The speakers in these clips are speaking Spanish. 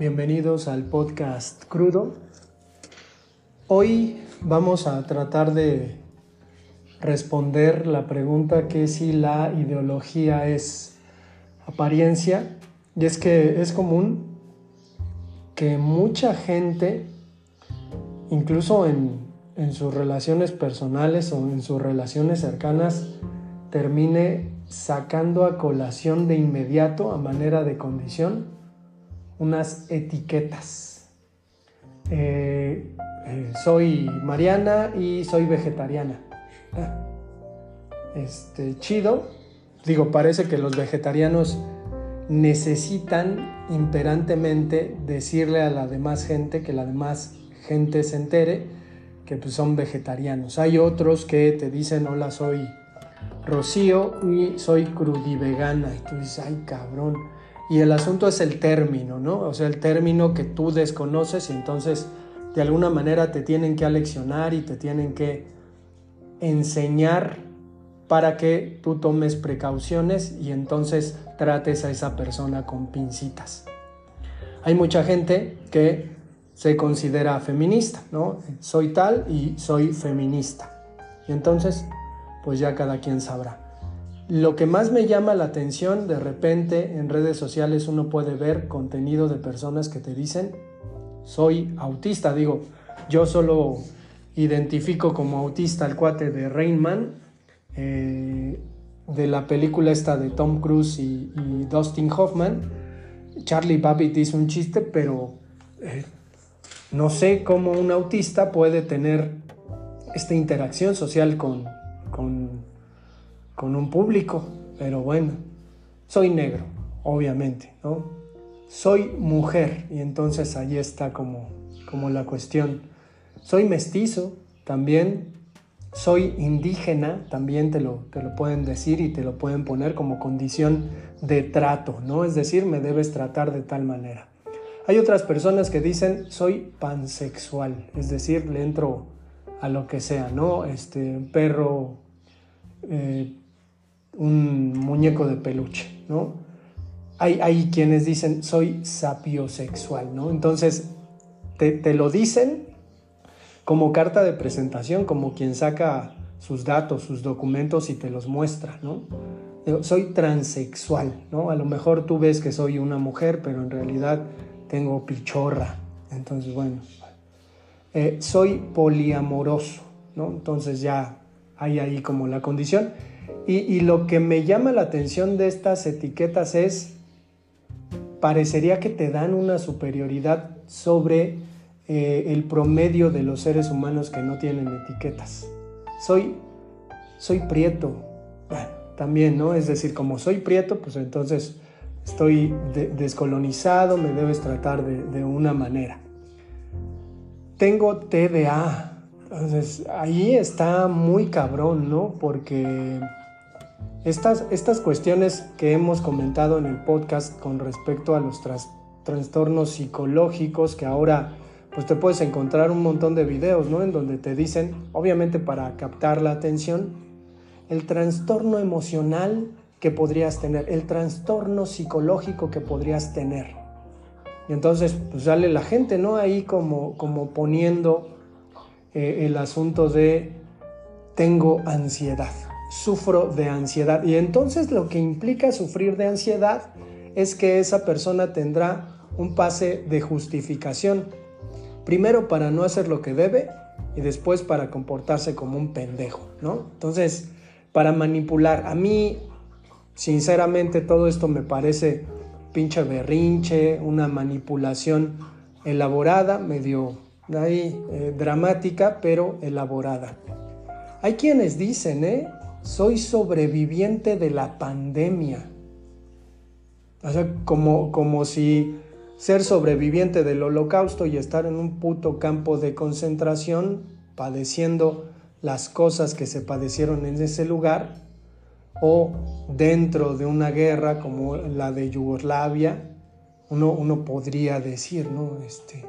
bienvenidos al podcast Crudo. Hoy vamos a tratar de responder la pregunta que si la ideología es apariencia. Y es que es común que mucha gente, incluso en, en sus relaciones personales o en sus relaciones cercanas, termine sacando a colación de inmediato, a manera de condición, unas etiquetas. Eh, eh, soy Mariana y soy vegetariana. Ah, este, chido. Digo, parece que los vegetarianos necesitan imperantemente decirle a la demás gente que la demás gente se entere que pues, son vegetarianos. Hay otros que te dicen, hola, soy Rocío y soy crudivegana. Y tú dices, ay cabrón. Y el asunto es el término, ¿no? O sea, el término que tú desconoces y entonces de alguna manera te tienen que aleccionar y te tienen que enseñar para que tú tomes precauciones y entonces trates a esa persona con pincitas. Hay mucha gente que se considera feminista, ¿no? Soy tal y soy feminista. Y entonces pues ya cada quien sabrá. Lo que más me llama la atención, de repente en redes sociales uno puede ver contenido de personas que te dicen, soy autista, digo, yo solo identifico como autista al cuate de Rainman, eh, de la película esta de Tom Cruise y, Dustin Hoffman. Charlie Babbitt hizo un chiste, pero eh, no sé cómo un autista puede tener esta interacción social con, con, un público, pero bueno, soy negro, obviamente, ¿no? Soy mujer y entonces ahí está como, como la cuestión. Soy mestizo también, soy indígena, también te lo, te lo pueden decir y te lo pueden poner como condición de trato, ¿no? Es decir, me debes tratar de tal manera. Hay otras personas que dicen soy pansexual, es decir, le entro a lo que sea, ¿no? Este, perro eh, un muñeco de peluche, ¿no? Hay, hay, quienes dicen, soy sapiosexual, ¿no? Entonces, te, te lo dicen como carta de presentación, como quien saca sus datos, sus documentos y te los muestra, ¿no? Soy transexual, ¿no? A lo mejor tú ves que soy una mujer, pero en realidad tengo pichorra. Entonces, bueno, eh, soy poliamoroso, ¿no? Entonces ya hay ahí como la condición. Y, lo que me llama la atención de estas etiquetas es, parecería que te dan una superioridad sobre eh, el promedio de los seres humanos que no tienen etiquetas. Soy, soy prieto, bueno, también, ¿no? Es decir, como soy prieto, pues entonces estoy descolonizado, me debes tratar de, de una manera. Tengo TDA, entonces, ahí está muy cabrón, ¿no? Porque estas, estas cuestiones que hemos comentado en el podcast con respecto a los trastornos psicológicos, que ahora pues te puedes encontrar un montón de videos, ¿no? En donde te dicen, obviamente para captar la atención, el trastorno emocional que podrías tener, el trastorno psicológico que podrías tener. Y entonces, pues sale la gente, ¿no? Ahí como, como poniendo eh, el asunto de tengo ansiedad, sufro de ansiedad. Y entonces lo que implica sufrir de ansiedad es que esa persona tendrá un pase de justificación. Primero para no hacer lo que debe y después para comportarse como un pendejo, ¿no? Entonces, para manipular. A mí, sinceramente, todo esto me parece pinche berrinche, una manipulación elaborada, medio ahí, eh, dramática, pero elaborada. Hay quienes dicen, ¿eh? Soy sobreviviente de la pandemia. O sea, como, como si ser sobreviviente del holocausto y estar en un puto campo de concentración, padeciendo las cosas que se padecieron en ese lugar, o dentro de una guerra como la de Yugoslavia, uno, uno podría decir, ¿no? Este,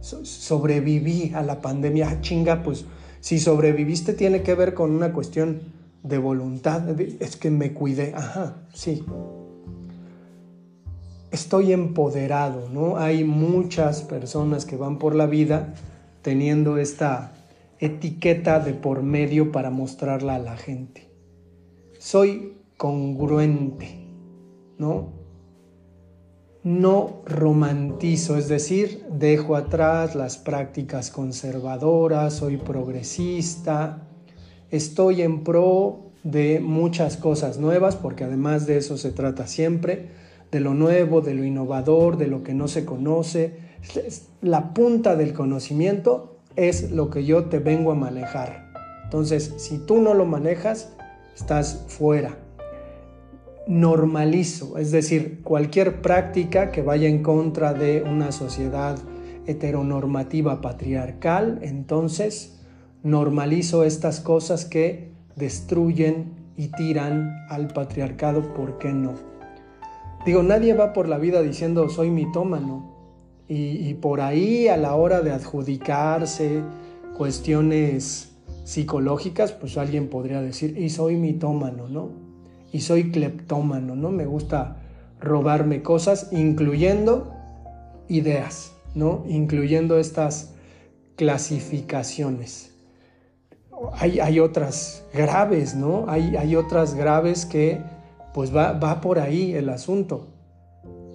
sobreviví a la pandemia. Ah, chinga, pues si sobreviviste tiene que ver con una cuestión de voluntad. Es que me cuidé. Ajá, sí. estoy empoderado, ¿no? Hay muchas personas que van por la vida teniendo esta etiqueta de por medio para mostrarla a la gente. Soy congruente, ¿no? No romantizo, es decir, dejo atrás las prácticas conservadoras, soy progresista, estoy en pro de muchas cosas nuevas, porque además de eso se trata siempre, de lo nuevo, de lo innovador, de lo que no se conoce. La punta del conocimiento es lo que yo te vengo a manejar. Entonces, si tú no lo manejas, estás fuera. Normalizo, es decir, cualquier práctica que vaya en contra de una sociedad heteronormativa patriarcal, entonces normalizo estas cosas que destruyen y tiran al patriarcado, ¿por qué no? Digo, nadie va por la vida diciendo soy mitómano y, por ahí a la hora de adjudicarse cuestiones psicológicas, pues alguien podría decir, y soy mitómano, ¿no? Y soy cleptómano, ¿no? Me gusta robarme cosas, incluyendo ideas, ¿no? Incluyendo estas clasificaciones hay, otras graves, ¿no? Hay, hay, otras graves que pues va, va por ahí el asunto.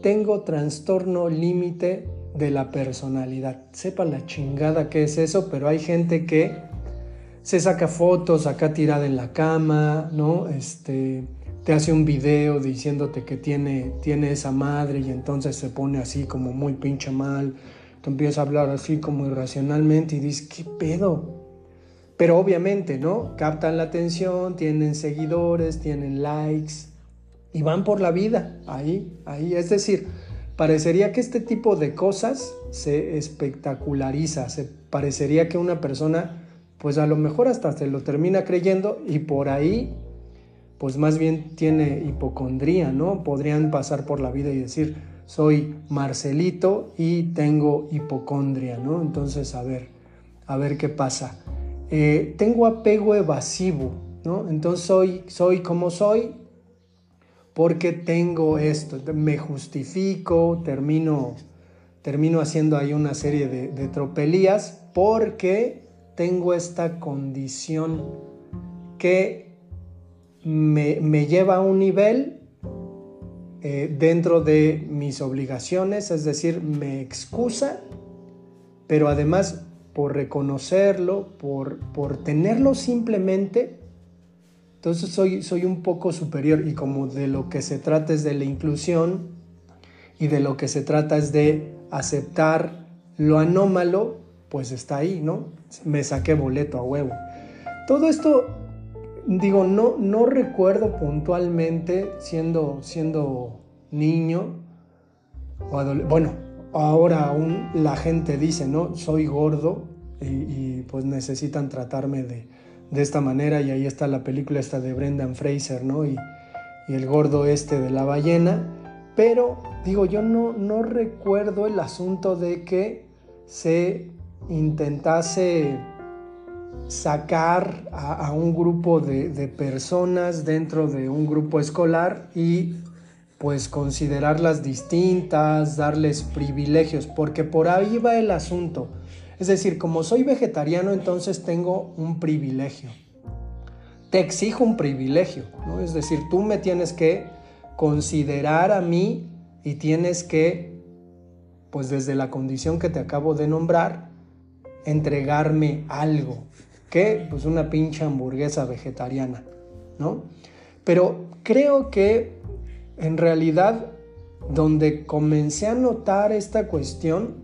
Tengo trastorno límite de la personalidad. Sepa la chingada que es eso, pero hay gente que se saca fotos acá tirada en la cama, ¿no? Este, te hace un video diciéndote que tiene, tiene esa madre y entonces se pone así como muy pinche mal. Te empieza a hablar así como irracionalmente y dices, ¿qué pedo? Pero obviamente, ¿no? Captan la atención, tienen seguidores, tienen likes y van por la vida, ahí, ahí. Es decir, parecería que este tipo de cosas se espectaculariza, se parecería que una persona, pues a lo mejor hasta se lo termina creyendo y por ahí, pues más bien tiene hipocondría, ¿no? Podrían pasar por la vida y decir, soy Marcelito y tengo hipocondria, ¿no? Entonces, a ver, a ver qué pasa. Eh, tengo apego evasivo, ¿no? Entonces soy, soy como soy porque tengo esto, me justifico, termino, termino haciendo ahí una serie de, tropelías porque tengo esta condición que me, lleva a un nivel eh, dentro de mis obligaciones, es decir, me excusa, pero además por reconocerlo, por, por tenerlo simplemente, entonces soy, soy un poco superior y como de lo que se trata es de la inclusión y de lo que se trata es de aceptar lo anómalo, pues está ahí, ¿no? Me saqué boleto a huevo. Todo esto, digo, no, no recuerdo puntualmente siendo, siendo niño o bueno, ahora aún la gente dice, ¿no? Soy gordo y, pues necesitan tratarme de, esta manera y ahí está la película esta de Brendan Fraser, ¿no? Y, el gordo este de la ballena. Pero digo, yo no, no recuerdo el asunto de que se intentase sacar a, un grupo de, de, personas dentro de un grupo escolar y pues considerarlas distintas, darles privilegios, porque por ahí va el asunto. Es decir, como soy vegetariano, entonces tengo un privilegio. Te exijo un privilegio, ¿no? Es decir, tú me tienes que considerar a mí y tienes que, pues desde la condición que te acabo de nombrar, entregarme algo. Que Pues una pincha hamburguesa vegetariana, ¿no? Pero creo que en realidad, donde comencé a notar esta cuestión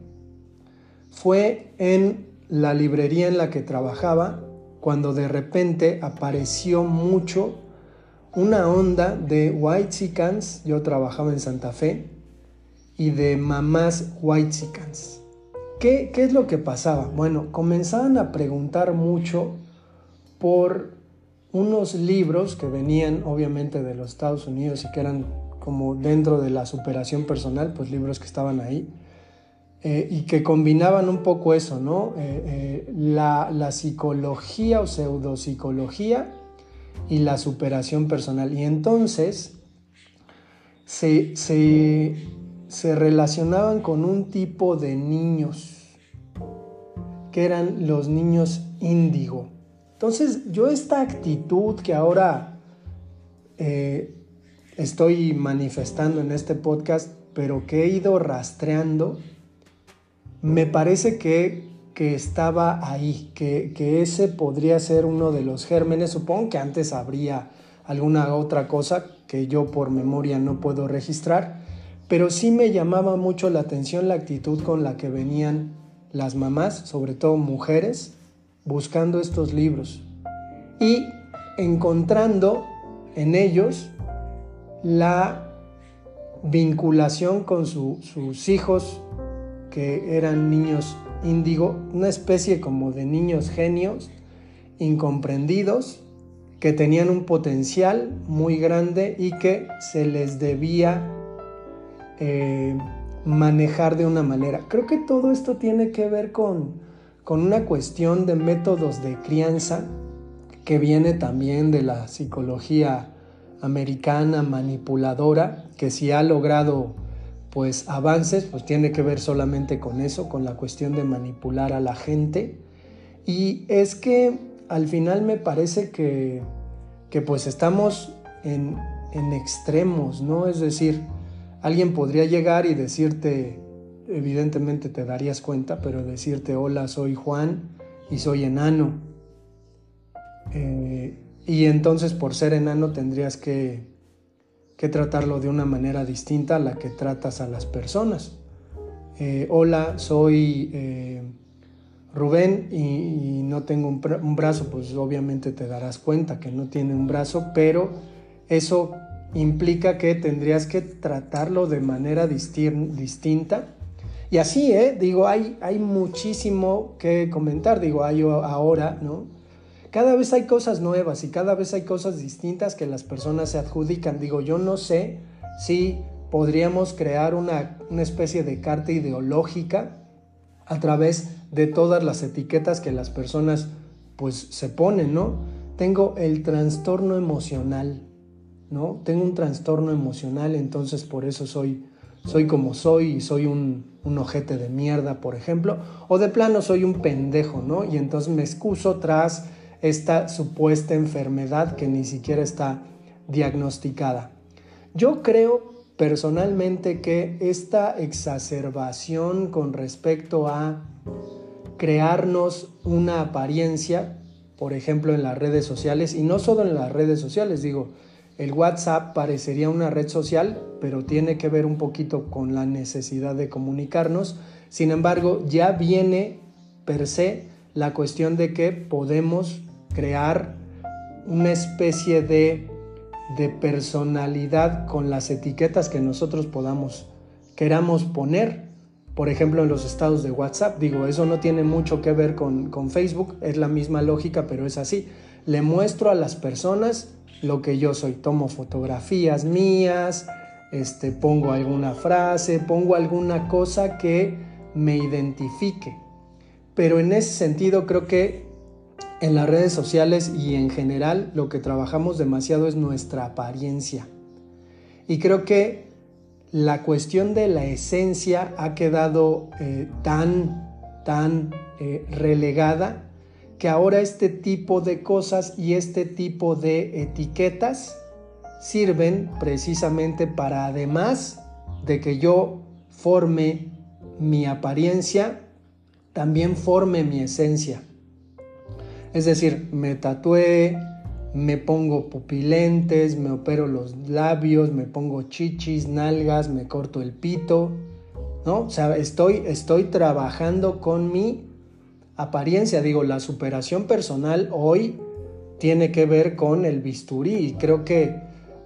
fue en la librería en la que trabajaba, cuando de repente apareció mucho una onda de white chickens, yo trabajaba en Santa Fe, y de mamás white chickens. ¿Qué, ¿Qué es lo que pasaba? Bueno, comenzaban a preguntar mucho por unos libros que venían obviamente de los Estados Unidos y que eran como dentro de la superación personal, pues libros que estaban ahí eh, y que combinaban un poco eso, ¿no? Eh, eh, la, psicología o pseudopsicología y la superación personal. Y entonces se, se relacionaban con un tipo de niños, que eran los niños índigo. Entonces yo esta actitud que ahora eh, estoy manifestando en este podcast, pero que he ido rastreando, me parece que, estaba ahí, que, que, ese podría ser uno de los gérmenes. Supongo que antes habría alguna otra cosa que yo por memoria no puedo registrar, pero sí me llamaba mucho la atención la actitud con la que venían las mamás, sobre todo mujeres, buscando estos libros. Y encontrando en ellos la vinculación con sus hijos que eran niños índigo, una especie como de niños genios incomprendidos que tenían un potencial muy grande y que se les debía eh, manejar de una manera. Creo que todo esto tiene que ver con, con una cuestión de métodos de crianza que viene también de la psicología americana manipuladora, que si ha logrado pues avances, pues tiene que ver solamente con eso, con la cuestión de manipular a la gente. Y es que al final me parece que, que pues estamos en, en extremos, ¿no? Es decir, alguien podría llegar y decirte, evidentemente te darías cuenta, pero decirte, hola, soy Juan y soy enano. Eh, y entonces por ser enano tendrías que, tratarlo de una manera distinta a la que tratas a las personas. Eh, hola, soy eh, Rubén y, no tengo un, un, brazo, pues obviamente te darás cuenta que no tiene un brazo, pero eso implica que tendrías que tratarlo de manera distinta. Y así, digo, hay, hay muchísimo que comentar, digo, hay ahora, ¿no? cada vez hay cosas nuevas y cada vez hay cosas distintas que las personas se adjudican. Digo, yo no sé si podríamos crear una, especie de carta ideológica a través de todas las etiquetas que las personas pues se ponen, ¿no? Tengo el trastorno emocional, ¿no? Tengo un trastorno emocional, entonces por eso soy, soy como soy y soy un, un ojete de mierda, por ejemplo, o de plano soy un pendejo, ¿no? Y entonces me excuso tras esta supuesta enfermedad que ni siquiera está diagnosticada. Yo creo personalmente que esta exacerbación con respecto a crearnos una apariencia, por ejemplo en las redes sociales, y no solo en las redes sociales, digo, el WhatsApp parecería una red social, pero tiene que ver un poquito con la necesidad de comunicarnos. Sin embargo, ya viene per se la cuestión de que podemos crear una especie de, de personalidad con las etiquetas que nosotros podamos, queramos poner. Por ejemplo, en los estados de WhatsApp, digo, eso no tiene mucho que ver con, con Facebook, es la misma lógica, pero es así. Le muestro a las personas lo que yo soy. Tomo fotografías mías, este, pongo alguna frase, pongo alguna cosa que me identifique. Pero en ese sentido creo que en las redes sociales y en general lo que trabajamos demasiado es nuestra apariencia. Y creo que la cuestión de la esencia ha quedado eh, tan, tan eh, relegada que ahora este tipo de cosas y este tipo de etiquetas sirven precisamente para además de que yo forme mi apariencia, también forme mi esencia. Es decir, me tatué, me pongo pupilentes, me opero los labios, me pongo chichis, nalgas, me corto el pito, ¿no? O sea, estoy, estoy trabajando con mi apariencia. Digo, la superación personal hoy tiene que ver con el bisturí y creo que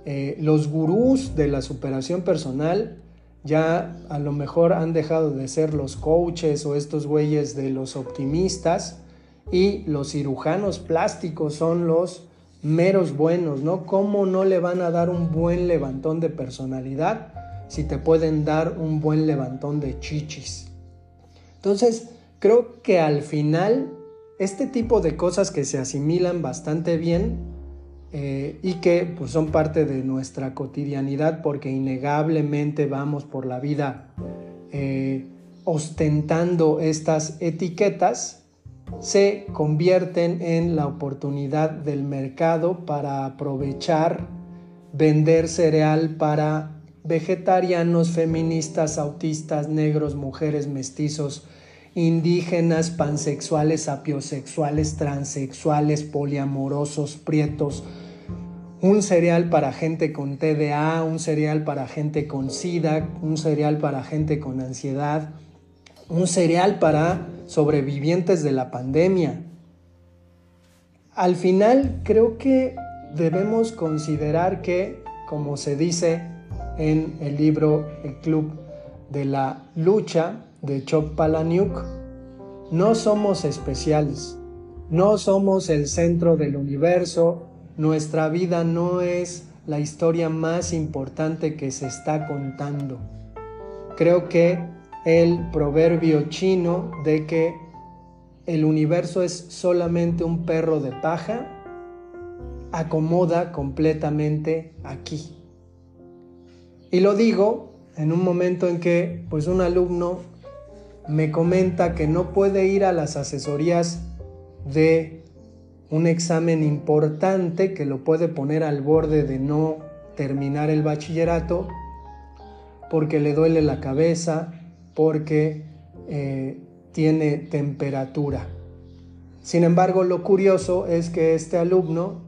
eh, los gurús de la superación personal ya a lo mejor han dejado de ser los coaches o estos güeyes de los optimistas y los cirujanos plásticos son los meros buenos, ¿no? ¿Cómo no le van a dar un buen levantón de personalidad si te pueden dar un buen levantón de chichis? Entonces, creo que al final, este tipo de cosas que se asimilan bastante bien, eh, y que pues, son parte de nuestra cotidianidad porque innegablemente vamos por la vida eh, ostentando estas etiquetas, se convierten en la oportunidad del mercado para aprovechar, vender cereal para vegetarianos, feministas, autistas, negros, mujeres, mestizos, indígenas, pansexuales, apiosexuales, transexuales, poliamorosos, prietos, un cereal para gente con TDA, un cereal para gente con SIDA, un cereal para gente con ansiedad, un cereal para sobrevivientes de la pandemia. Al final creo que debemos considerar que, como se dice en el libro El Club de la Lucha de Chok Palaniuk, no somos especiales, no somos el centro del universo, nuestra vida no es la historia más importante que se está contando. Creo que el proverbio chino de que el universo es solamente un perro de paja acomoda completamente aquí. Y lo digo en un momento en que pues un alumno me comenta que no puede ir a las asesorías de un examen importante que lo puede poner al borde de no terminar el bachillerato porque le duele la cabeza, porque eh, tiene temperatura. Sin embargo, lo curioso es que este alumno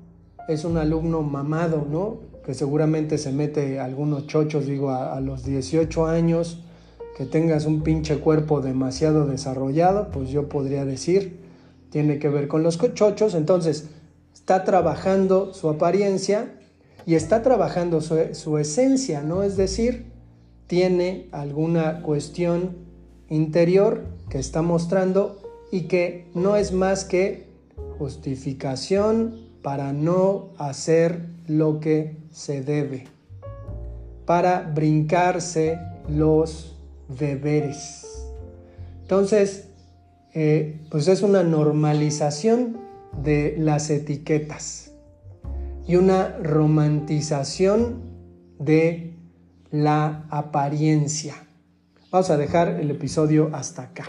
es un alumno mamado, ¿no? Que seguramente se mete algunos chochos, digo, a, a los 18 años, que tengas un pinche cuerpo demasiado desarrollado, pues yo podría decir, tiene que ver con los chochos, entonces está trabajando su apariencia y está trabajando su, esencia, ¿no? Es decir, tiene alguna cuestión interior que está mostrando y que no es más que justificación para no hacer lo que se debe, para brincarse los deberes. Entonces, eh, pues es una normalización de las etiquetas y una romantización de la apariencia. Vamos a dejar el episodio hasta acá.